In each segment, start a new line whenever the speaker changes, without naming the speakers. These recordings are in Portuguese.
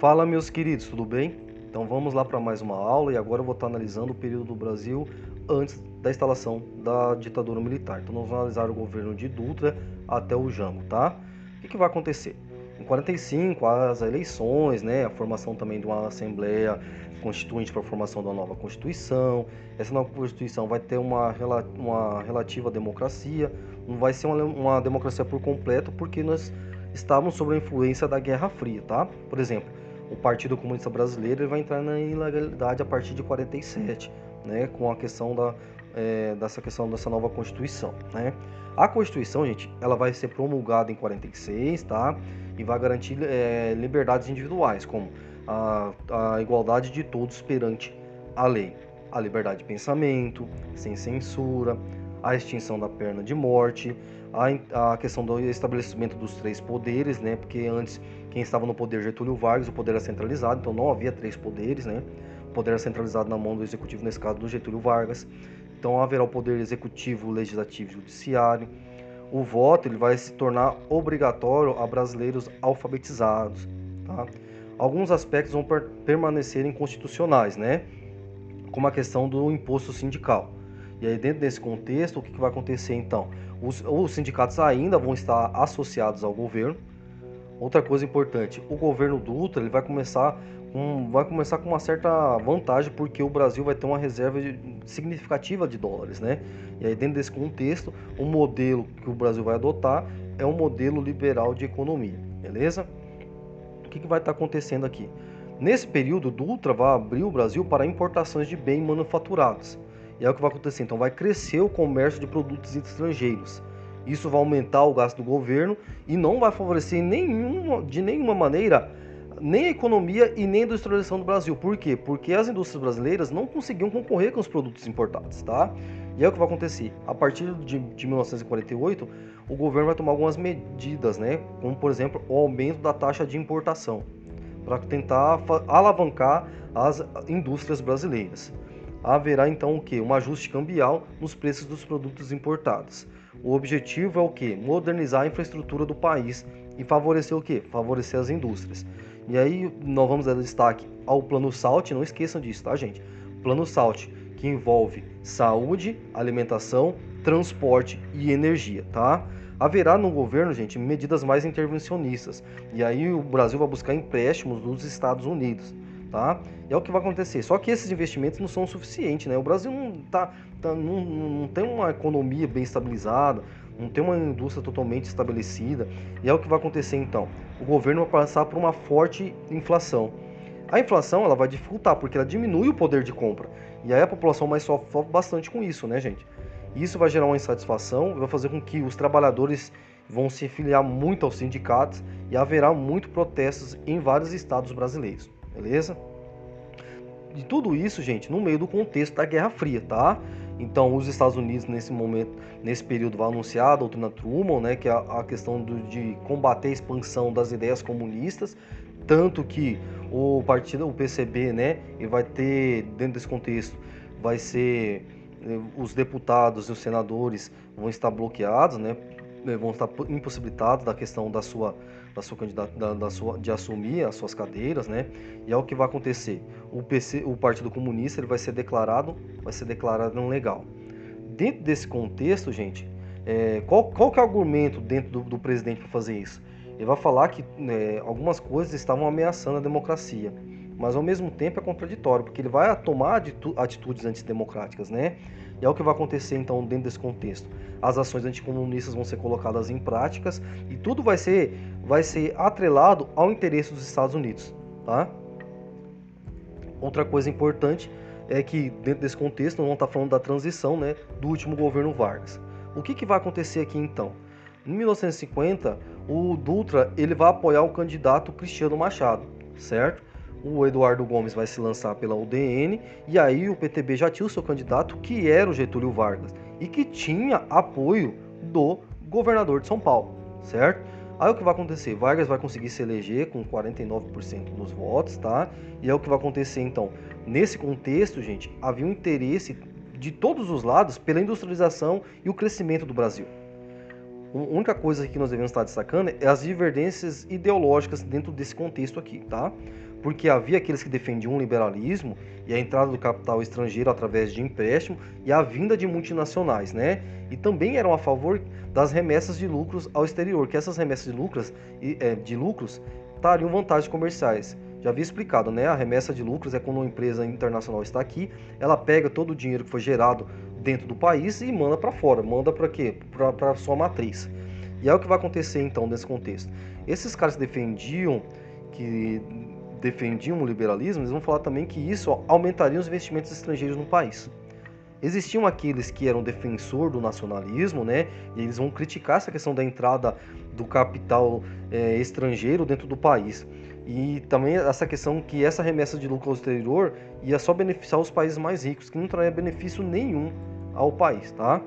Fala, meus queridos, tudo bem? Então vamos lá para mais uma aula e agora eu vou estar analisando o período do Brasil antes da instalação da ditadura militar. Então nós vamos analisar o governo de Dutra até o Jango, tá? O que, que vai acontecer? Em 45, as eleições, né, a formação também de uma assembleia constituinte para a formação da nova constituição. Essa nova constituição vai ter uma, uma relativa democracia, não vai ser uma, uma democracia por completo, porque nós estávamos sob a influência da Guerra Fria, tá? Por exemplo, o Partido Comunista Brasileiro vai entrar na ilegalidade a partir de 47, né, com a questão da, é, dessa questão dessa nova Constituição, né? A Constituição, gente, ela vai ser promulgada em 46, tá? E vai garantir é, liberdades individuais, como a, a igualdade de todos perante a lei, a liberdade de pensamento, sem censura, a extinção da pena de morte, a, a questão do estabelecimento dos três poderes, né? Porque antes quem estava no poder Getúlio Vargas, o poder era centralizado, então não havia três poderes, né? O poder era centralizado na mão do executivo, nesse caso do Getúlio Vargas. Então haverá o poder executivo, legislativo e judiciário. O voto ele vai se tornar obrigatório a brasileiros alfabetizados, tá? Alguns aspectos vão per permanecer inconstitucionais, né? Como a questão do imposto sindical. E aí dentro desse contexto, o que, que vai acontecer então? Os, os sindicatos ainda vão estar associados ao governo. Outra coisa importante, o governo Dutra ele vai começar com, vai começar com uma certa vantagem porque o Brasil vai ter uma reserva de, significativa de dólares, né? E aí dentro desse contexto, o modelo que o Brasil vai adotar é um modelo liberal de economia, beleza? O que, que vai estar acontecendo aqui? Nesse período, Dutra vai abrir o Brasil para importações de bens manufaturados. E é o que vai acontecer. Então vai crescer o comércio de produtos estrangeiros. Isso vai aumentar o gasto do governo e não vai favorecer nenhuma, de nenhuma maneira nem a economia e nem a industrialização do Brasil. Por quê? Porque as indústrias brasileiras não conseguiam concorrer com os produtos importados, tá? E é o que vai acontecer. A partir de, de 1948, o governo vai tomar algumas medidas, né? Como, por exemplo, o aumento da taxa de importação, para tentar alavancar as indústrias brasileiras haverá então o que? Um ajuste cambial nos preços dos produtos importados. O objetivo é o que? Modernizar a infraestrutura do país e favorecer o que? Favorecer as indústrias. E aí nós vamos dar destaque ao Plano SALT, não esqueçam disso, tá gente? Plano SALT, que envolve saúde, alimentação, transporte e energia, tá? Haverá no governo, gente, medidas mais intervencionistas. E aí o Brasil vai buscar empréstimos dos Estados Unidos tá? É o que vai acontecer. Só que esses investimentos não são suficientes, né? O Brasil não, tá, tá não, não tem uma economia bem estabilizada, não tem uma indústria totalmente estabelecida. E é o que vai acontecer então. O governo vai passar por uma forte inflação. A inflação ela vai dificultar porque ela diminui o poder de compra. E aí a população mais sofre, bastante com isso, né, gente? Isso vai gerar uma insatisfação vai fazer com que os trabalhadores vão se filiar muito aos sindicatos e haverá muito protestos em vários estados brasileiros beleza? De tudo isso, gente, no meio do contexto da Guerra Fria, tá? Então, os Estados Unidos, nesse momento, nesse período, vai anunciar a doutrina Truman, né, que é a, questão do, de combater a expansão das ideias comunistas, tanto que o partido, o PCB, né, ele vai ter, dentro desse contexto, vai ser, eh, os deputados e os senadores vão estar bloqueados, né, vão estar impossibilitados da questão da sua da sua candidata da, da, sua de assumir as suas cadeiras, né? E é o que vai acontecer. O PC, o Partido Comunista, ele vai ser declarado, vai ser declarado não legal. Dentro desse contexto, gente, é, qual, qual que é o argumento dentro do, do presidente para fazer isso? Ele vai falar que né, algumas coisas estavam ameaçando a democracia, mas ao mesmo tempo é contraditório, porque ele vai tomar atitudes antidemocráticas, né? E é o que vai acontecer então dentro desse contexto. As ações anticomunistas vão ser colocadas em práticas e tudo vai ser, vai ser atrelado ao interesse dos Estados Unidos. Tá? Outra coisa importante é que dentro desse contexto nós vamos estar falando da transição né, do último governo Vargas. O que, que vai acontecer aqui então? Em 1950, o Dutra ele vai apoiar o candidato Cristiano Machado, certo? o Eduardo Gomes vai se lançar pela UDN e aí o PTB já tinha o seu candidato que era o Getúlio Vargas e que tinha apoio do governador de São Paulo, certo? Aí o que vai acontecer? Vargas vai conseguir se eleger com 49% dos votos, tá? E é o que vai acontecer então. Nesse contexto, gente, havia um interesse de todos os lados pela industrialização e o crescimento do Brasil. A única coisa que nós devemos estar destacando é as divergências ideológicas dentro desse contexto aqui, tá? Porque havia aqueles que defendiam o liberalismo e a entrada do capital estrangeiro através de empréstimo e a vinda de multinacionais, né? E também eram a favor das remessas de lucros ao exterior, que essas remessas de lucros, é, de lucros trariam vantagens comerciais. Já havia explicado, né? A remessa de lucros é quando uma empresa internacional está aqui, ela pega todo o dinheiro que foi gerado dentro do país e manda para fora. Manda para quê? Para sua matriz. E é o que vai acontecer então nesse contexto. Esses caras defendiam que defendiam o liberalismo, eles vão falar também que isso aumentaria os investimentos estrangeiros no país. Existiam aqueles que eram defensor do nacionalismo, né? E eles vão criticar essa questão da entrada do capital é, estrangeiro dentro do país. E também essa questão que essa remessa de lucro ao exterior ia só beneficiar os países mais ricos, que não traria benefício nenhum ao país, tá?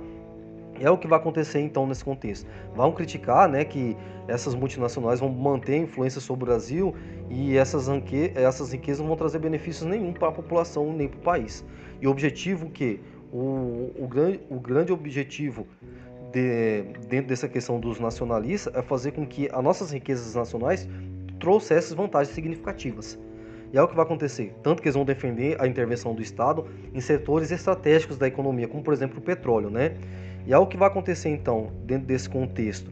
É o que vai acontecer então nesse contexto. Vão criticar né, que essas multinacionais vão manter influência sobre o Brasil e essas, essas riquezas não vão trazer benefícios nenhum para a população nem para o país. E o objetivo que o, o, grande, o grande objetivo de, dentro dessa questão dos nacionalistas é fazer com que as nossas riquezas nacionais trouxessem vantagens significativas. E é o que vai acontecer. Tanto que eles vão defender a intervenção do Estado em setores estratégicos da economia, como por exemplo o petróleo, né? E é o que vai acontecer então dentro desse contexto.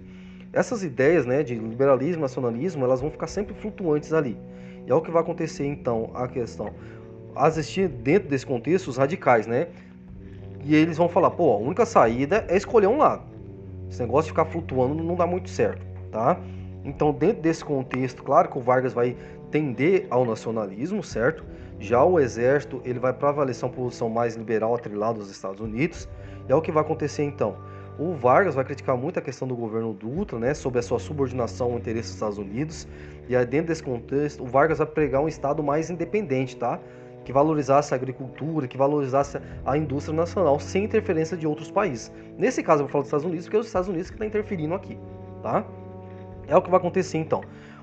Essas ideias, né, de liberalismo, nacionalismo, elas vão ficar sempre flutuantes ali. E é o que vai acontecer então a questão. Existir dentro desse contexto os radicais, né? E eles vão falar, pô, a única saída é escolher um lado. Esse negócio de ficar flutuando não dá muito certo, tá? Então, dentro desse contexto, claro que o Vargas vai tender ao nacionalismo, certo? Já o exército, ele vai prevalecer uma posição mais liberal atrelada aos Estados Unidos. É o que vai acontecer então. O Vargas vai criticar muito a questão do governo Dutra, né, sobre a sua subordinação ao interesse dos Estados Unidos. E aí, dentro desse contexto, o Vargas vai pregar um Estado mais independente, tá? Que valorizasse a agricultura, que valorizasse a indústria nacional sem interferência de outros países. Nesse caso, eu vou falar dos Estados Unidos, porque é os Estados Unidos que estão tá interferindo aqui, tá? É o que vai acontecer então.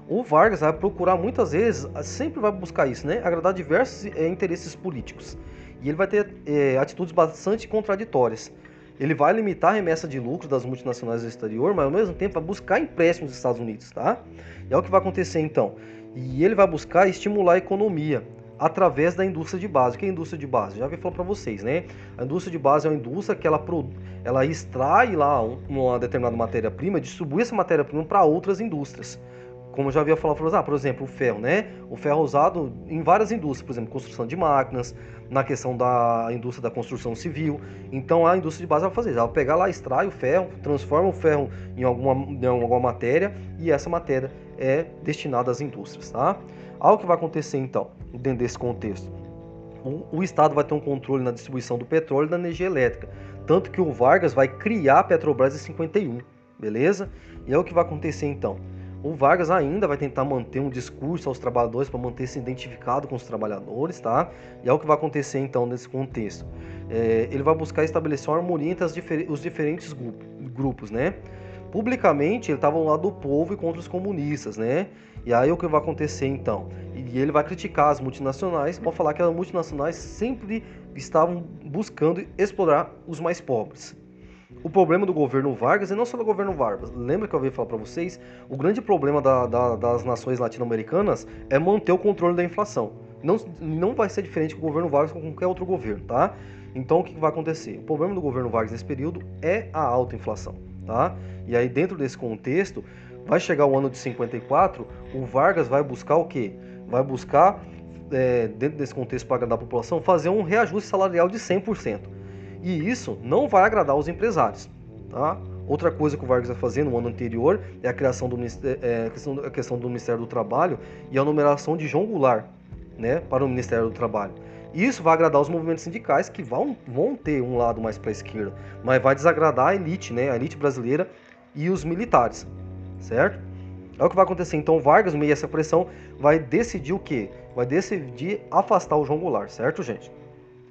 O Vargas vai procurar muitas vezes, sempre vai buscar isso, né? Agradar diversos é, interesses políticos. E ele vai ter é, atitudes bastante contraditórias. Ele vai limitar a remessa de lucro das multinacionais do exterior, mas ao mesmo tempo vai buscar empréstimos dos Estados Unidos, tá? E é o que vai acontecer então. E ele vai buscar estimular a economia através da indústria de base. O que é indústria de base? Já vi falar para vocês, né? A indústria de base é uma indústria que ela, ela extrai lá uma determinada matéria-prima, distribui essa matéria-prima para outras indústrias como eu já havia falado, ah, por exemplo, o ferro, né? O ferro é usado em várias indústrias, por exemplo, construção de máquinas, na questão da indústria da construção civil. Então a indústria de base vai fazer ela vai pegar lá, extrai o ferro, transforma o ferro em alguma, em alguma matéria e essa matéria é destinada às indústrias, tá? Algo que vai acontecer então, dentro desse contexto. O, o Estado vai ter um controle na distribuição do petróleo e da energia elétrica. Tanto que o Vargas vai criar a Petrobras em 51, beleza? E é o que vai acontecer então o Vargas ainda vai tentar manter um discurso aos trabalhadores para manter-se identificado com os trabalhadores, tá? E é o que vai acontecer então nesse contexto. É, ele vai buscar estabelecer uma harmonia entre difer os diferentes grupos, né? Publicamente ele estava ao lado do povo e contra os comunistas, né? E aí o que vai acontecer então? E ele vai criticar as multinacionais, vai falar que as multinacionais sempre estavam buscando explorar os mais pobres o problema do governo Vargas, e não só do governo Vargas, lembra que eu ouvi falar para vocês? O grande problema da, da, das nações latino-americanas é manter o controle da inflação. Não, não vai ser diferente com o governo Vargas com qualquer outro governo, tá? Então o que vai acontecer? O problema do governo Vargas nesse período é a alta inflação, tá? E aí dentro desse contexto, vai chegar o ano de 54, o Vargas vai buscar o quê? Vai buscar, é, dentro desse contexto para agradar a população, fazer um reajuste salarial de 100%. E isso não vai agradar os empresários. Tá? Outra coisa que o Vargas vai fazer no ano anterior é a criação do é, a questão, a questão do Ministério do Trabalho e a numeração de João Goulart né, para o Ministério do Trabalho. Isso vai agradar os movimentos sindicais que vão, vão ter um lado mais para a esquerda, mas vai desagradar a elite, né, a elite brasileira e os militares, certo? É o que vai acontecer. Então Vargas, meio dessa pressão, vai decidir o quê? Vai decidir afastar o João Goulart, certo, gente?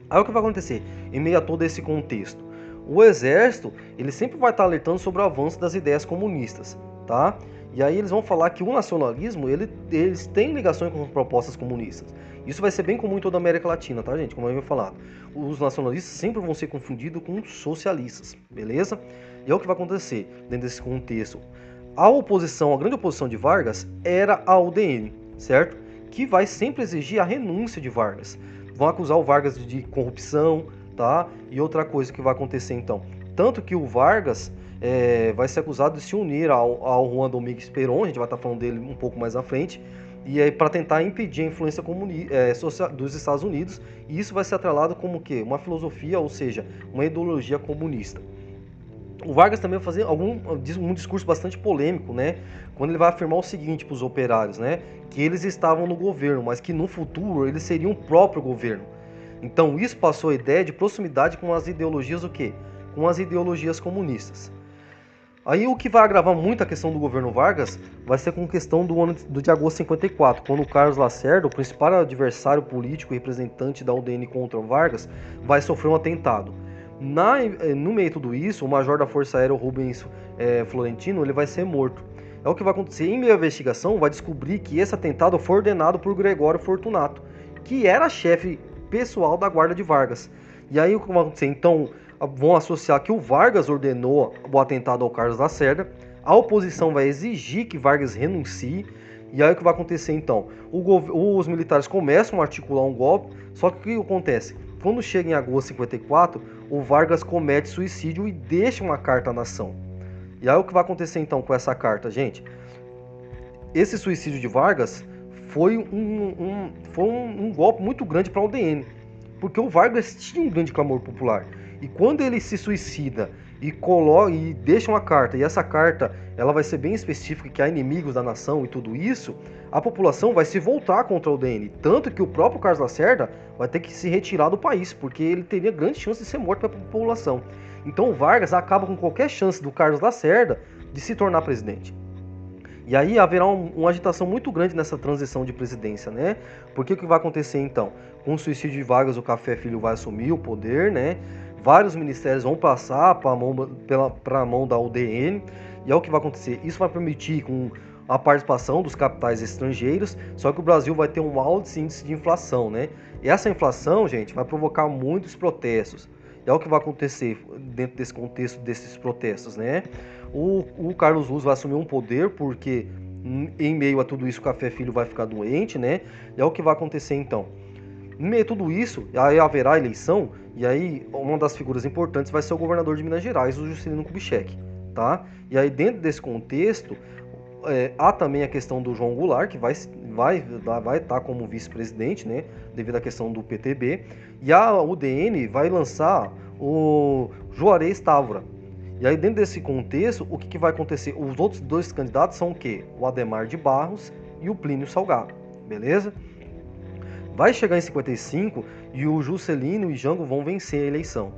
Aí o que vai acontecer? Em meio a todo esse contexto, o exército ele sempre vai estar alertando sobre o avanço das ideias comunistas, tá? E aí eles vão falar que o nacionalismo ele, eles têm ligações com propostas comunistas. Isso vai ser bem comum em toda a América Latina, tá, gente? Como eu ia falar, os nacionalistas sempre vão ser confundidos com socialistas, beleza? E é o que vai acontecer dentro desse contexto. A oposição, a grande oposição de Vargas era a UDN, certo? que vai sempre exigir a renúncia de Vargas. Vão acusar o Vargas de corrupção, tá? E outra coisa que vai acontecer então, tanto que o Vargas é, vai ser acusado de se unir ao, ao Juan Domingos Perón, a gente vai estar falando dele um pouco mais à frente, e é para tentar impedir a influência é, social, dos Estados Unidos, e isso vai ser atrelado como que uma filosofia, ou seja, uma ideologia comunista. O Vargas também vai fazer algum um discurso bastante polêmico, né? Quando ele vai afirmar o seguinte para os operários, né? Que eles estavam no governo, mas que no futuro eles seriam o próprio governo. Então isso passou a ideia de proximidade com as ideologias o quê? Com as ideologias comunistas. Aí o que vai agravar muito a questão do governo Vargas vai ser com a questão do ano do de agosto de 54, quando o Carlos Lacerda, o principal adversário político e representante da UDN contra o Vargas, vai sofrer um atentado. Na, eh, no meio de tudo isso, o major da Força Aérea, Rubens é, Florentino, ele vai ser morto. É o que vai acontecer. Em à investigação, vai descobrir que esse atentado foi ordenado por Gregório Fortunato, que era chefe pessoal da guarda de Vargas. E aí o que vai acontecer? Então, vão associar que o Vargas ordenou o atentado ao Carlos Lacerda, a oposição vai exigir que Vargas renuncie, e aí o que vai acontecer então? os militares começam a articular um golpe, só que o que acontece? Quando chega em agosto de 54, o Vargas comete suicídio e deixa uma carta à nação. E aí o que vai acontecer então com essa carta, gente? Esse suicídio de Vargas foi um, um foi um, um golpe muito grande para o UDN, porque o Vargas tinha um grande clamor popular. E quando ele se suicida e coloca e deixa uma carta, e essa carta ela vai ser bem específica que há inimigos da nação e tudo isso, a população vai se voltar contra o DN, tanto que o próprio Carlos Lacerda vai ter que se retirar do país, porque ele teria grande chance de ser morto pela população. Então Vargas acaba com qualquer chance do Carlos Lacerda de se tornar presidente. E aí haverá um, uma agitação muito grande nessa transição de presidência, né? Porque o que vai acontecer então? Com o suicídio de Vargas, o Café Filho vai assumir o poder, né? Vários ministérios vão passar para a mão, pela, mão da UDN, e é o que vai acontecer. Isso vai permitir com a participação dos capitais estrangeiros, só que o Brasil vai ter um alto índice de inflação, né? E essa inflação, gente, vai provocar muitos protestos. E é o que vai acontecer dentro desse contexto desses protestos, né? O, o Carlos Luz vai assumir um poder porque em meio a tudo isso o Café Filho vai ficar doente, né? E é o que vai acontecer então. Meio tudo isso, aí haverá eleição, e aí uma das figuras importantes vai ser o governador de Minas Gerais, o Juscelino Kubitschek, tá? E aí dentro desse contexto, é, há também a questão do João Goulart, que vai vai vai estar tá como vice-presidente, né, devido à questão do PTB, e a UDN vai lançar o Juarez Távora. E aí dentro desse contexto, o que, que vai acontecer? Os outros dois candidatos são o quê? O Ademar de Barros e o Plínio Salgado, beleza? Vai chegar em 55 e o Juscelino e Jango vão vencer a eleição.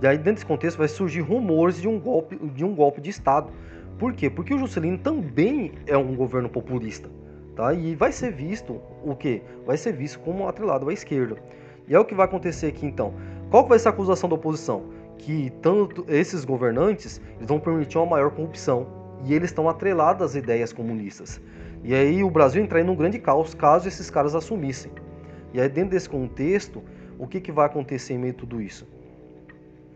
E aí dentro desse contexto vai surgir rumores de um golpe de um golpe de estado. Por quê? Porque o Juscelino também é um governo populista, tá? E vai ser visto o quê? Vai ser visto como atrelado à esquerda. E é o que vai acontecer aqui então. Qual vai ser a acusação da oposição? Que tanto esses governantes eles vão permitir uma maior corrupção e eles estão atrelados às ideias comunistas. E aí o Brasil entraria num grande caos caso esses caras assumissem. E aí, dentro desse contexto, o que, que vai acontecer em meio a tudo isso?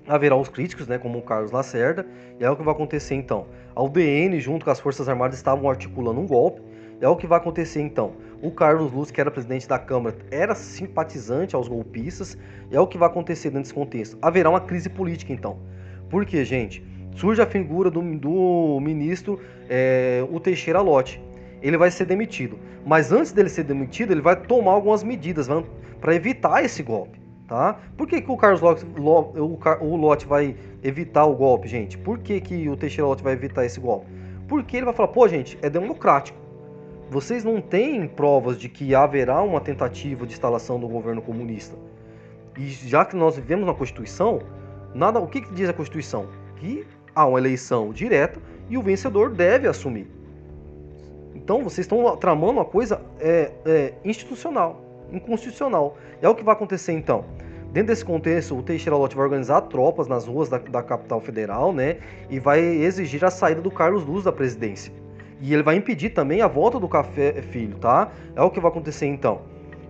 Haverá os críticos, né, como o Carlos Lacerda, e é o que vai acontecer então. A UDN, junto com as Forças Armadas, estavam articulando um golpe, é o que vai acontecer então. O Carlos Luz, que era presidente da Câmara, era simpatizante aos golpistas, é o que vai acontecer desse contexto. Haverá uma crise política então. Por quê, gente? Surge a figura do, do ministro é, o Teixeira Lote ele vai ser demitido. Mas antes dele ser demitido, ele vai tomar algumas medidas para evitar esse golpe. Tá? Por que, que o Carlos Lott, o vai evitar o golpe, gente? Por que, que o Teixeira Lott vai evitar esse golpe? Porque ele vai falar, pô, gente, é democrático. Vocês não têm provas de que haverá uma tentativa de instalação do governo comunista. E já que nós vivemos na Constituição, nada, o que, que diz a Constituição? Que há uma eleição direta e o vencedor deve assumir. Então vocês estão tramando uma coisa é, é, institucional, inconstitucional. É o que vai acontecer então. Dentro desse contexto, o Teixeira Lott vai organizar tropas nas ruas da, da, capital federal, né? E vai exigir a saída do Carlos Luz da presidência. E ele vai impedir também a volta do Café Filho, tá? É o que vai acontecer então.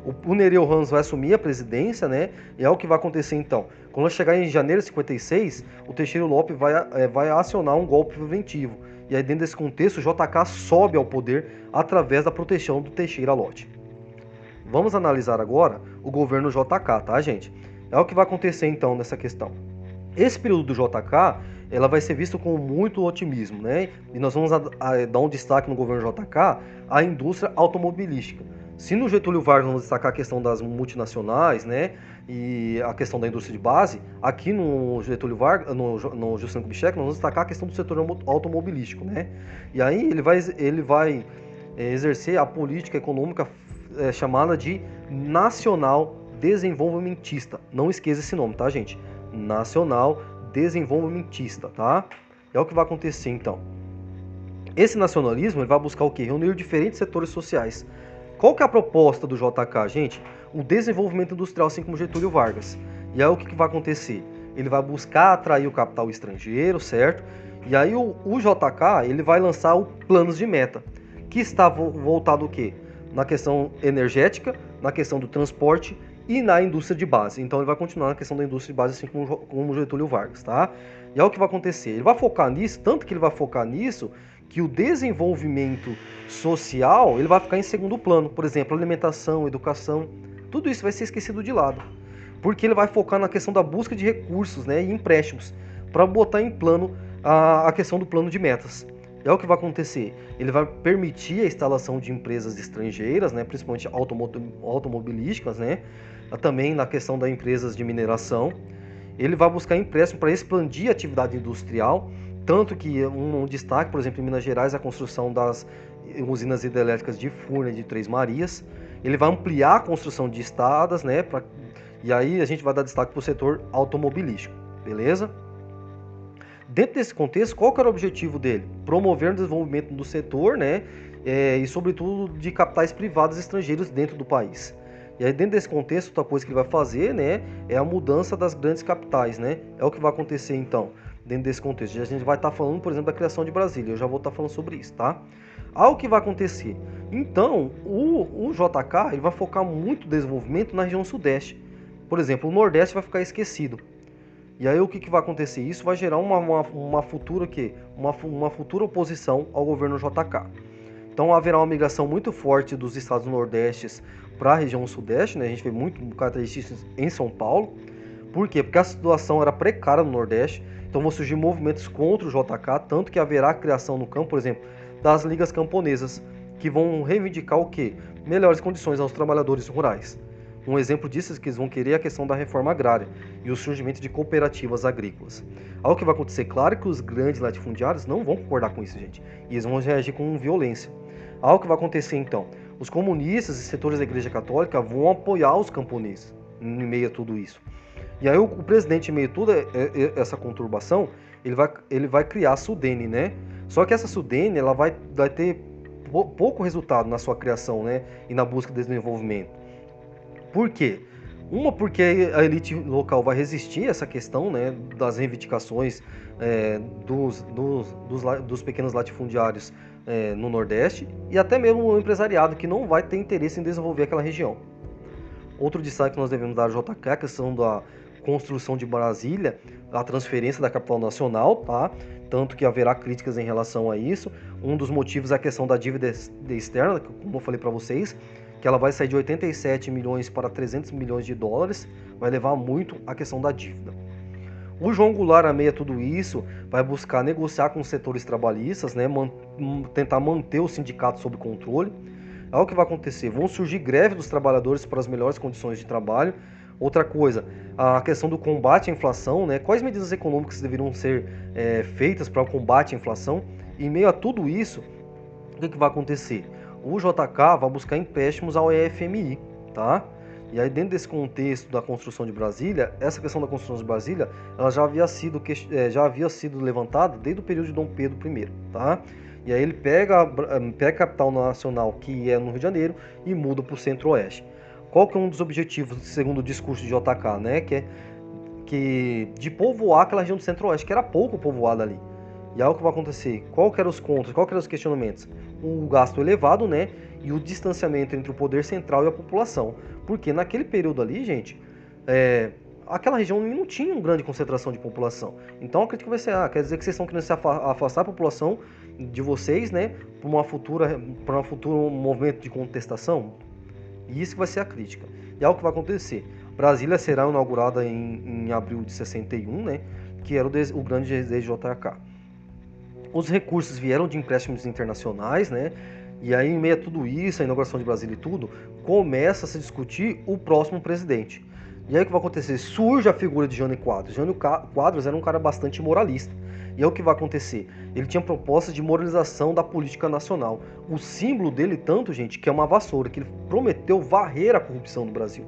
O, o Nereu Ramos vai assumir a presidência, né? E é o que vai acontecer então. Quando chegar em janeiro de 56, o Teixeira Lopes vai, é, vai acionar um golpe preventivo e aí, dentro desse contexto, JK sobe ao poder através da proteção do Teixeira Lott. Vamos analisar agora o governo JK, tá, gente? É o que vai acontecer então nessa questão. Esse período do JK, ela vai ser visto com muito otimismo, né? E nós vamos a, a, dar um destaque no governo JK à indústria automobilística. Se no Getúlio Vargas vamos destacar a questão das multinacionais, né, e a questão da indústria de base, aqui no Getúlio Vargas, no, no Juscelino Kubitschek, nós vamos destacar a questão do setor automobilístico, né? E aí ele vai, ele vai é, exercer a política econômica é, chamada de nacional desenvolvimentista. Não esqueça esse nome, tá, gente? Nacional desenvolvimentista, tá? É o que vai acontecer então. Esse nacionalismo ele vai buscar o quê? Reunir diferentes setores sociais qual que é a proposta do JK, gente? O desenvolvimento industrial, assim como Getúlio Vargas. E aí o que, que vai acontecer? Ele vai buscar atrair o capital estrangeiro, certo? E aí o, o JK ele vai lançar o planos de meta, que está voltado o quê? Na questão energética, na questão do transporte e na indústria de base. Então ele vai continuar na questão da indústria de base, assim como, como Getúlio Vargas, tá? E é o que vai acontecer. Ele vai focar nisso, tanto que ele vai focar nisso, que o desenvolvimento social ele vai ficar em segundo plano. Por exemplo, alimentação, educação, tudo isso vai ser esquecido de lado. Porque ele vai focar na questão da busca de recursos né, e empréstimos para botar em plano a, a questão do plano de metas. É o que vai acontecer. Ele vai permitir a instalação de empresas estrangeiras, né, principalmente automobilísticas, né, também na questão das empresas de mineração. Ele vai buscar empréstimo para expandir a atividade industrial tanto que um, um, destaque, por exemplo, em Minas Gerais, a construção das usinas hidrelétricas de Furna e de Três Marias. Ele vai ampliar a construção de estradas, né? Pra, e aí a gente vai dar destaque para o setor automobilístico, beleza? Dentro desse contexto, qual que era o objetivo dele? Promover o desenvolvimento do setor, né? É, e sobretudo de capitais privados estrangeiros dentro do país. E aí dentro desse contexto, outra coisa que ele vai fazer, né, é a mudança das grandes capitais, né? É o que vai acontecer então dentro desse contexto. E a gente vai estar tá falando, por exemplo, da criação de Brasília. Eu já vou estar tá falando sobre isso, tá? Algo que vai acontecer. Então, o, o JK ele vai focar muito o desenvolvimento na região sudeste. Por exemplo, o Nordeste vai ficar esquecido. E aí o que, que vai acontecer? Isso vai gerar uma, uma, uma futura que uma, uma futura oposição ao governo JK. Então haverá uma migração muito forte dos estados nordestes para a região sudeste, né? A gente vê muito características em São Paulo. Por quê? Porque a situação era precária no Nordeste então vão surgir movimentos contra o JK, tanto que haverá criação no campo, por exemplo, das ligas camponesas, que vão reivindicar o quê? Melhores condições aos trabalhadores rurais. Um exemplo disso é que eles vão querer a questão da reforma agrária e o surgimento de cooperativas agrícolas. Algo que vai acontecer, claro que os grandes latifundiários não vão concordar com isso, gente, e eles vão reagir com violência. Algo que vai acontecer então, os comunistas e setores da Igreja Católica vão apoiar os camponeses em meio a tudo isso. E aí o, o presidente, em meio a toda é, é, essa conturbação, ele vai, ele vai criar a Sudene, né? Só que essa Sudene, ela vai, vai ter pouco resultado na sua criação, né? E na busca de desenvolvimento. Por quê? Uma, porque a elite local vai resistir a essa questão né, das reivindicações é, dos, dos, dos, dos, pequenos latifundiários é, no Nordeste e até mesmo o empresariado que não vai ter interesse em desenvolver aquela região. Outro destaque que nós devemos dar ao JK é a questão da construção de Brasília, a transferência da capital nacional, tá? Tanto que haverá críticas em relação a isso. Um dos motivos é a questão da dívida externa, como eu falei para vocês, que ela vai sair de 87 milhões para 300 milhões de dólares, vai levar muito a questão da dívida. O João Goulart, a tudo isso, vai buscar negociar com os setores trabalhistas, né, man tentar manter o sindicato sob controle. É o que vai acontecer. Vão surgir greves dos trabalhadores para as melhores condições de trabalho, Outra coisa, a questão do combate à inflação, né? Quais medidas econômicas deveriam ser é, feitas para o combate à inflação? Em meio a tudo isso, o que, que vai acontecer? O JK vai buscar empréstimos ao EFMI, tá? E aí dentro desse contexto da construção de Brasília, essa questão da construção de Brasília, ela já havia sido é, já havia sido levantada desde o período de Dom Pedro I, tá? E aí ele pega, pega a capital nacional, que é no Rio de Janeiro, e muda para o centro-oeste. Qual que é um dos objetivos, segundo o discurso de JK, né? Que é que de povoar aquela região do centro-oeste, que era pouco povoada ali. E aí o que vai acontecer? Qual que eram os contras? Qual que eram os questionamentos? O gasto elevado, né? E o distanciamento entre o poder central e a população. Porque naquele período ali, gente, é, aquela região não tinha uma grande concentração de população. Então a crítica vai ser, ah, quer dizer que vocês estão querendo se afastar a população de vocês, né? Para uma futura, para um futuro movimento de contestação? E isso que vai ser a crítica. E é o que vai acontecer. Brasília será inaugurada em, em abril de 61, né? Que era o, o grande DJK. Os recursos vieram de empréstimos internacionais, né? E aí, em meio a tudo isso, a inauguração de Brasília e tudo, começa a se discutir o próximo presidente. E aí o que vai acontecer? Surge a figura de Jânio Quadros. Jânio Quadros era um cara bastante moralista. E é o que vai acontecer. Ele tinha propostas de moralização da política nacional. O símbolo dele, tanto, gente, que é uma vassoura, que ele prometeu varrer a corrupção no Brasil.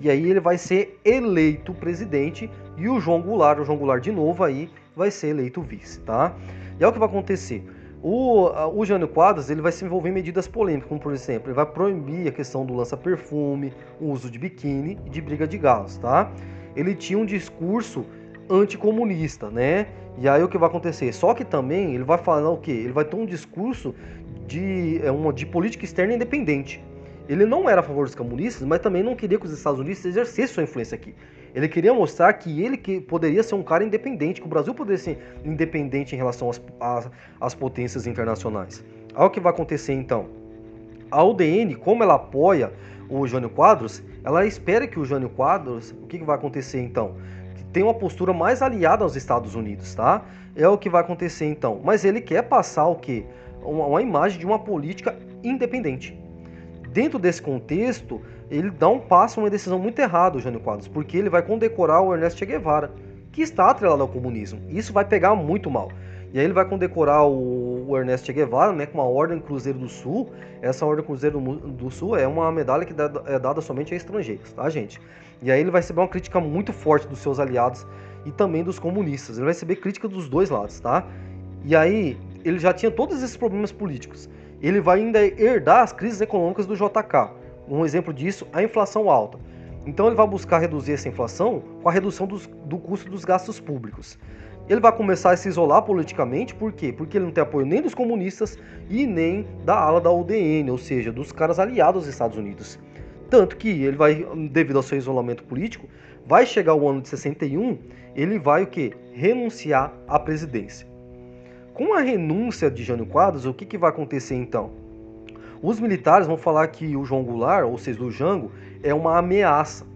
E aí ele vai ser eleito presidente e o João Goulart, o João Goulart de novo aí, vai ser eleito vice, tá? E é o que vai acontecer. O, o Jânio Quadros ele vai se envolver em medidas polêmicas, como por exemplo, ele vai proibir a questão do lança-perfume, o uso de biquíni e de briga de galos, tá? Ele tinha um discurso anticomunista, né? E aí o que vai acontecer? Só que também ele vai falar o quê? Ele vai ter um discurso de, é, uma, de política externa independente. Ele não era a favor dos comunistas, mas também não queria que os Estados Unidos exercessem sua influência aqui. Ele queria mostrar que ele que poderia ser um cara independente, que o Brasil poderia ser independente em relação às, às, às potências internacionais. Olha o que vai acontecer então. A UDN, como ela apoia o Jânio Quadros, ela espera que o Jânio Quadros, o que, que vai acontecer então? Tem uma postura mais aliada aos Estados Unidos, tá? É o que vai acontecer então. Mas ele quer passar o quê? Uma, uma imagem de uma política independente dentro desse contexto, ele dá um passo, uma decisão muito errada, o Jânio Quadros, porque ele vai condecorar o Ernesto Che Guevara, que está atrelado ao comunismo. Isso vai pegar muito mal. E aí ele vai condecorar o, o Ernesto Che Guevara né, com uma Ordem Cruzeiro do Sul. Essa Ordem Cruzeiro do Sul é uma medalha que é dada somente a estrangeiros, tá, gente? E aí ele vai receber uma crítica muito forte dos seus aliados e também dos comunistas. Ele vai receber crítica dos dois lados, tá? E aí ele já tinha todos esses problemas políticos ele vai ainda herdar as crises econômicas do JK. Um exemplo disso, a inflação alta. Então ele vai buscar reduzir essa inflação com a redução dos, do custo dos gastos públicos. Ele vai começar a se isolar politicamente, por quê? Porque ele não tem apoio nem dos comunistas e nem da ala da UDN, ou seja, dos caras aliados aos Estados Unidos. Tanto que ele vai, devido ao seu isolamento político, vai chegar o ano de 61, ele vai o quê? Renunciar à presidência. Com a renúncia de Jânio Quadros, o que, que vai acontecer então? Os militares vão falar que o João Goulart, ou seja, o Jango, é uma ameaça.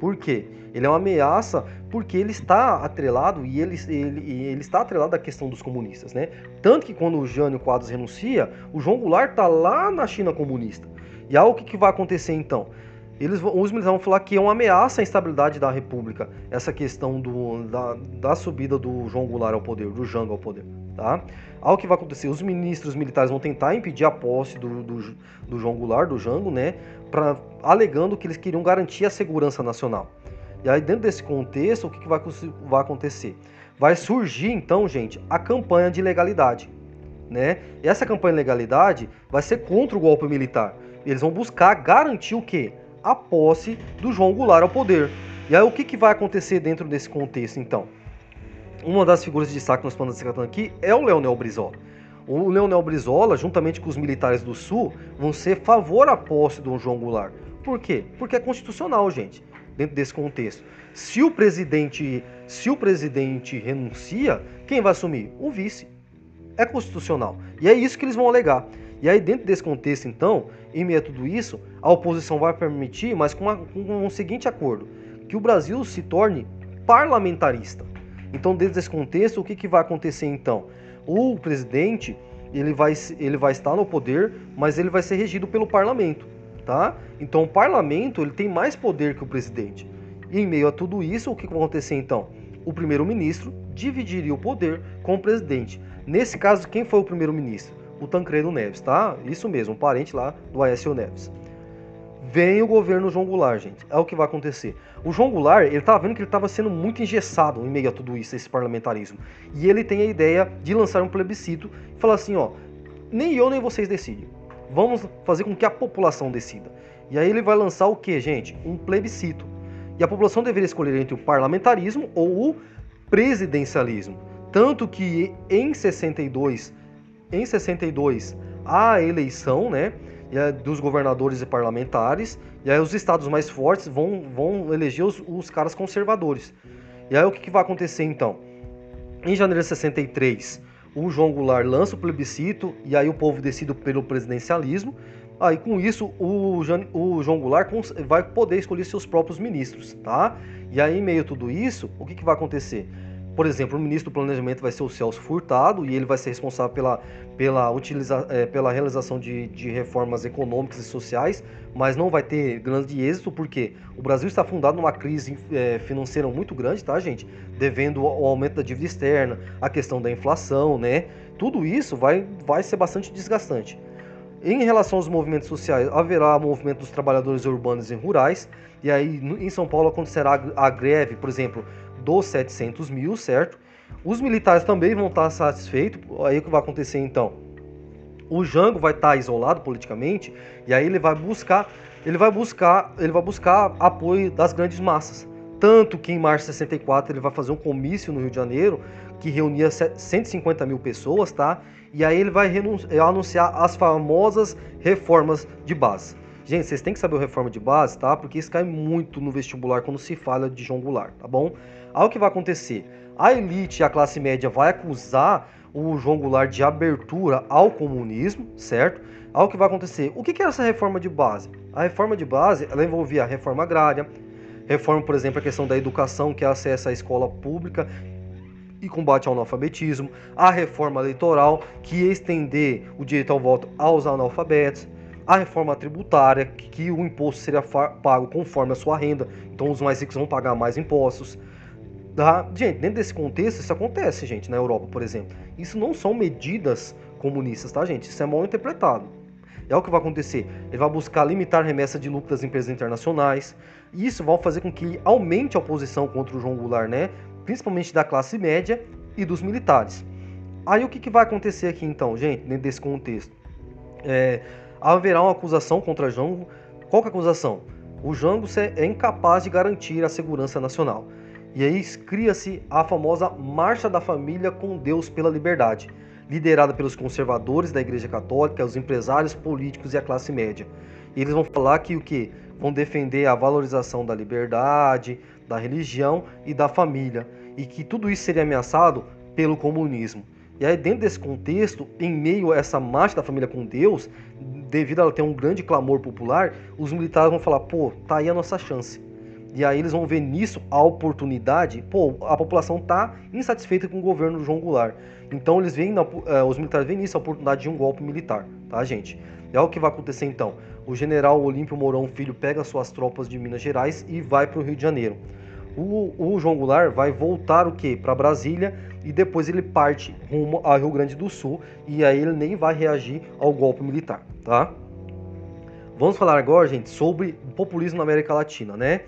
Por quê? Ele é uma ameaça porque ele está atrelado e ele, ele, ele está atrelado à questão dos comunistas, né? Tanto que quando o Jânio Quadros renuncia, o João Goulart está lá na China comunista. E aí o que, que vai acontecer então? eles, os militares vão falar que é uma ameaça à estabilidade da República, essa questão do, da, da subida do João Goulart ao poder, do Jango ao poder. Tá? Ao que vai acontecer, os ministros militares vão tentar impedir a posse do, do, do João Goulart, do Jango, né, pra, alegando que eles queriam garantir a segurança nacional. E aí, dentro desse contexto, o que, que vai, vai acontecer? Vai surgir, então, gente, a campanha de legalidade. Né? E essa campanha de legalidade vai ser contra o golpe militar. Eles vão buscar garantir o quê? a posse do João Goulart ao poder. E aí o que, que vai acontecer dentro desse contexto então? Uma das figuras de destaque que nós estamos tratando aqui é o Leonel Brizola. O Leonel Brizola, juntamente com os militares do Sul, vão ser favor à posse do João Goulart. Por quê? Porque é constitucional, gente, dentro desse contexto. Se o presidente, se o presidente renuncia, quem vai assumir? O vice. É constitucional. E é isso que eles vão alegar. E aí, dentro desse contexto, então, em meio a tudo isso, a oposição vai permitir, mas com, uma, com um seguinte acordo, que o Brasil se torne parlamentarista. Então, dentro desse contexto, o que, que vai acontecer então? O presidente ele vai, ele vai estar no poder, mas ele vai ser regido pelo parlamento, tá? Então, o parlamento ele tem mais poder que o presidente. E em meio a tudo isso, o que vai acontecer então? O primeiro-ministro dividiria o poder com o presidente. Nesse caso, quem foi o primeiro-ministro? o Tancredo Neves, tá? Isso mesmo, um parente lá do Aécio Neves. Vem o governo João Goulart, gente. É o que vai acontecer. O João Goulart, ele tava vendo que ele estava sendo muito engessado em meio a tudo isso, esse parlamentarismo. E ele tem a ideia de lançar um plebiscito e falar assim, ó, nem eu nem vocês decidem. Vamos fazer com que a população decida. E aí ele vai lançar o que, gente? Um plebiscito. E a população deveria escolher entre o parlamentarismo ou o presidencialismo. Tanto que em 62 em 62 a eleição, né, dos governadores e parlamentares, e aí os estados mais fortes vão, vão eleger os, os caras conservadores. E aí o que, que vai acontecer então? Em janeiro de 63, o João Goulart lança o plebiscito e aí o povo decide pelo presidencialismo. Aí com isso o, João Goulart vai poder escolher seus próprios ministros, tá? E aí, em meio a tudo isso, o que, que vai acontecer? Por exemplo, o ministro do Planejamento vai ser o Celso Furtado e ele vai ser responsável pela, pela, utiliza, é, pela realização de, de reformas econômicas e sociais, mas não vai ter grande êxito porque o Brasil está fundado numa crise é, financeira muito grande, tá, gente? Devendo o aumento da dívida externa, a questão da inflação, né? Tudo isso vai, vai ser bastante desgastante. Em relação aos movimentos sociais, haverá movimento dos trabalhadores urbanos e rurais, e aí em São Paulo acontecerá a greve, por exemplo, dos 700 mil, certo? Os militares também vão estar satisfeitos. Aí o que vai acontecer então? O Jango vai estar isolado politicamente e aí ele vai buscar, ele vai buscar, ele vai buscar apoio das grandes massas. Tanto que em março de 64 ele vai fazer um comício no Rio de Janeiro que reunia 150 mil pessoas, tá? E aí ele vai anunciar as famosas reformas de base. Gente, vocês têm que saber o reforma de base, tá? Porque isso cai muito no vestibular quando se fala de João Goulart, tá bom? Aí o que vai acontecer? A elite e a classe média vai acusar o João Goulart de abertura ao comunismo, certo? Aí o que vai acontecer? O que é essa reforma de base? A reforma de base, ela envolvia a reforma agrária, reforma, por exemplo, a questão da educação, que é acesso à escola pública e combate ao analfabetismo, a reforma eleitoral, que ia estender o direito ao voto aos analfabetos, a reforma tributária, que o imposto seria pago conforme a sua renda, então os mais ricos vão pagar mais impostos. Tá? Gente, dentro desse contexto, isso acontece, gente, na Europa, por exemplo. Isso não são medidas comunistas, tá, gente? Isso é mal interpretado. É o que vai acontecer. Ele vai buscar limitar a remessa de lucro das empresas internacionais. E isso vai fazer com que aumente a oposição contra o João Goulart, né? Principalmente da classe média e dos militares. Aí o que, que vai acontecer aqui então, gente, dentro desse contexto? É, haverá uma acusação contra Jango. Qual que é a acusação? O Jango é incapaz de garantir a segurança nacional. E aí cria-se a famosa Marcha da Família com Deus pela Liberdade, liderada pelos conservadores da Igreja Católica, os empresários políticos e a classe média. E eles vão falar que o que? Vão defender a valorização da liberdade, da religião e da família, e que tudo isso seria ameaçado pelo comunismo. E aí, dentro desse contexto, em meio a essa marcha da família com Deus, devido a ela ter um grande clamor popular, os militares vão falar: pô, tá aí a nossa chance. E aí eles vão ver nisso a oportunidade. Pô, a população tá insatisfeita com o governo do João Goulart. Então eles veem, uh, os militares veem nisso a oportunidade de um golpe militar, tá, gente? É o que vai acontecer então. O general Olímpio Mourão Filho pega suas tropas de Minas Gerais e vai para o Rio de Janeiro. O, o, João Goulart vai voltar o quê? Para Brasília e depois ele parte rumo ao Rio Grande do Sul e aí ele nem vai reagir ao golpe militar, tá? Vamos falar agora, gente, sobre populismo na América Latina, né?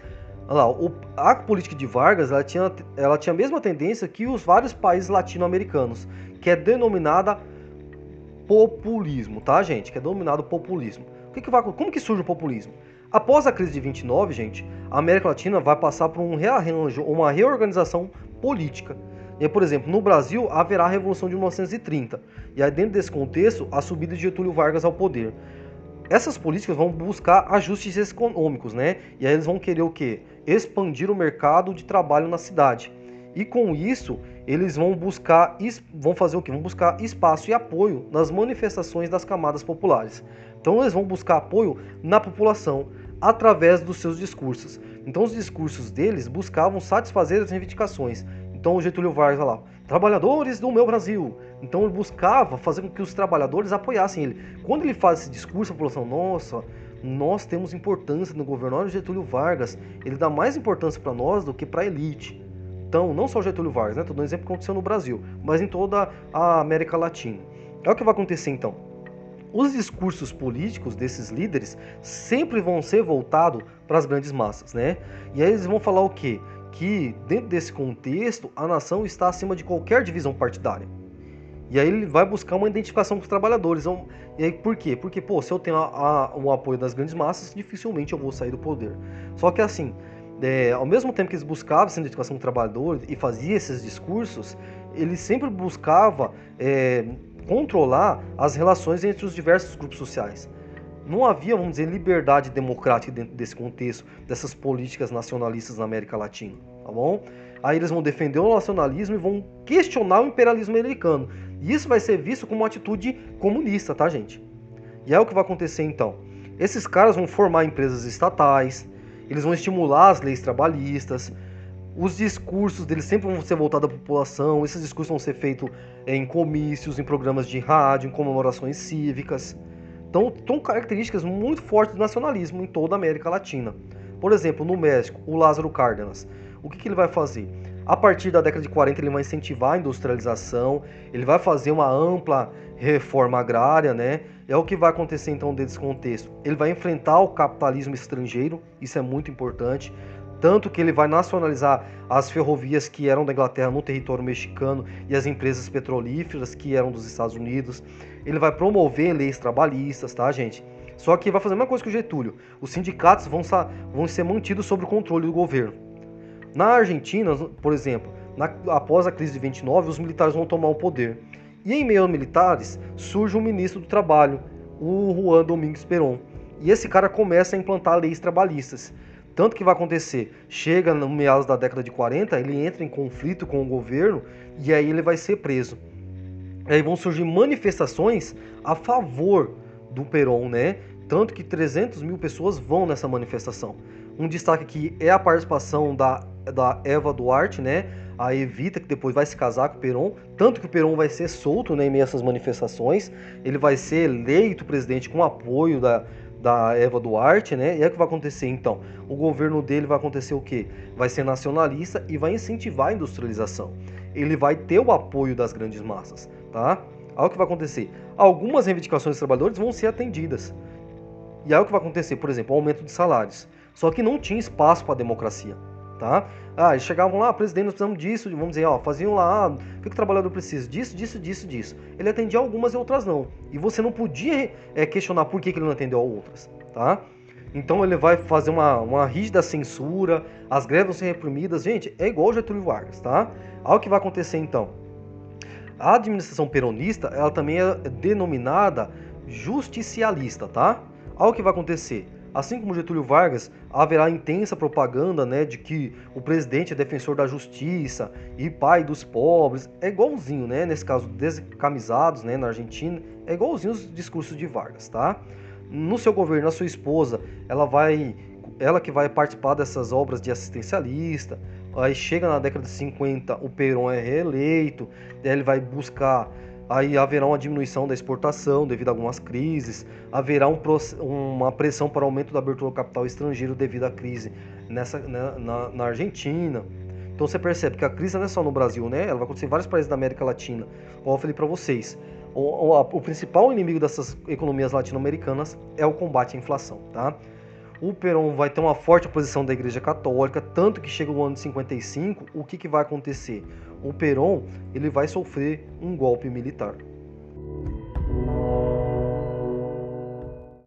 Olha lá, o, a política de Vargas ela tinha, ela tinha a mesma tendência que os vários países latino-americanos, que é denominada populismo, tá, gente? Que é denominado populismo. O que que vai, como que surge o populismo? Após a crise de 29, gente, a América Latina vai passar por um rearranjo, uma reorganização política. E, por exemplo, no Brasil haverá a Revolução de 1930. E aí, dentro desse contexto, a subida de Getúlio Vargas ao poder. Essas políticas vão buscar ajustes econômicos, né? E aí eles vão querer o quê? Expandir o mercado de trabalho na cidade. E com isso, eles vão buscar vão fazer o quê? Vão buscar espaço e apoio nas manifestações das camadas populares. Então eles vão buscar apoio na população através dos seus discursos. Então os discursos deles buscavam satisfazer as reivindicações. Então o Getúlio Vargas lá, trabalhadores do meu Brasil, então ele buscava fazer com que os trabalhadores apoiassem ele. Quando ele faz esse discurso, a população, nossa, nós temos importância no governo. Olha o Getúlio Vargas, ele dá mais importância para nós do que para a elite. Então, não só o Getúlio Vargas, né? Estou dando um exemplo que aconteceu no Brasil, mas em toda a América Latina. É o que vai acontecer então. Os discursos políticos desses líderes sempre vão ser voltados para as grandes massas, né? E aí eles vão falar o quê? Que dentro desse contexto a nação está acima de qualquer divisão partidária. E aí ele vai buscar uma identificação com os trabalhadores. Então, e aí por quê? Porque, pô, se eu tenho a, a, o apoio das grandes massas, dificilmente eu vou sair do poder. Só que assim, é, ao mesmo tempo que eles buscavam essa identificação com o trabalhador e faziam esses discursos, eles sempre buscavam é, controlar as relações entre os diversos grupos sociais. Não havia, vamos dizer, liberdade democrática dentro desse contexto, dessas políticas nacionalistas na América Latina, tá bom? Aí eles vão defender o nacionalismo e vão questionar o imperialismo americano. E isso vai ser visto como uma atitude comunista, tá, gente? E é o que vai acontecer então. Esses caras vão formar empresas estatais, eles vão estimular as leis trabalhistas, os discursos deles sempre vão ser voltados à população, esses discursos vão ser feitos em comícios, em programas de rádio, em comemorações cívicas. Então, são características muito fortes do nacionalismo em toda a América Latina. Por exemplo, no México, o Lázaro Cárdenas, o que, que ele vai fazer? A partir da década de 40, ele vai incentivar a industrialização, ele vai fazer uma ampla reforma agrária, né? É o que vai acontecer então desse contexto. Ele vai enfrentar o capitalismo estrangeiro, isso é muito importante tanto que ele vai nacionalizar as ferrovias que eram da Inglaterra no território mexicano e as empresas petrolíferas que eram dos Estados Unidos. Ele vai promover leis trabalhistas, tá, gente? Só que vai fazer a mesma coisa que o Getúlio. Os sindicatos vão, vão ser mantidos sob o controle do governo. Na Argentina, por exemplo, na, após a crise de 29, os militares vão tomar o poder. E em meio aos militares surge um ministro do Trabalho, o Juan Domingues Perón. E esse cara começa a implantar leis trabalhistas. Tanto que vai acontecer, chega no meados da década de 40, ele entra em conflito com o governo e aí ele vai ser preso. Aí vão surgir manifestações a favor do Peron, né? Tanto que 300 mil pessoas vão nessa manifestação. Um destaque aqui é a participação da, da Eva Duarte, né? A Evita, que depois vai se casar com o Peron. Tanto que o Peron vai ser solto né, em meio a essas manifestações. Ele vai ser eleito presidente com apoio da, da Eva Duarte, né? E é o que vai acontecer então? O governo dele vai acontecer o quê? Vai ser nacionalista e vai incentivar a industrialização. Ele vai ter o apoio das grandes massas, tá? Olha o que vai acontecer. Algumas reivindicações dos trabalhadores vão ser atendidas. E aí o que vai acontecer? Por exemplo, o aumento de salários. Só que não tinha espaço para a democracia tá? Ah, eles chegavam lá, presidente, nós precisamos disso, vamos dizer, ó, faziam lá, ah, o que, o trabalhador precisa? Disso, disso, disso, disso. Ele atendia algumas e outras não. E você não podia é, questionar por que ele não atendeu a outras, tá? Então ele vai fazer uma, uma rígida censura, as greves vão ser reprimidas. Gente, é igual o Getúlio Vargas, tá? Olha o que vai acontecer então. A administração peronista, ela também é denominada justicialista, tá? Olha o que vai acontecer. Assim como Getúlio Vargas, haverá intensa propaganda né, de que o presidente é defensor da justiça e pai dos pobres. É igualzinho, né? Nesse caso, descamisados né, na Argentina, é igualzinho os discursos de Vargas, tá? No seu governo, a sua esposa, ela vai. Ela que vai participar dessas obras de assistencialista. Aí chega na década de 50, o Perón é reeleito, ele vai buscar aí haverá uma diminuição da exportação devido a algumas crises, haverá um, uma pressão para o aumento da abertura do capital estrangeiro devido à crise nessa, né, na, na, Argentina. Então você percebe que a crise não é só no Brasil, né? Ela vai acontecer em vários países da América Latina. Como eu falei para vocês, o, o, o principal inimigo dessas economias latino-americanas é o combate à inflação, tá? o Perón vai ter uma forte oposição da Igreja Católica, tanto que chega o ano de 55, o que, que vai acontecer? O Perón ele vai sofrer um golpe militar.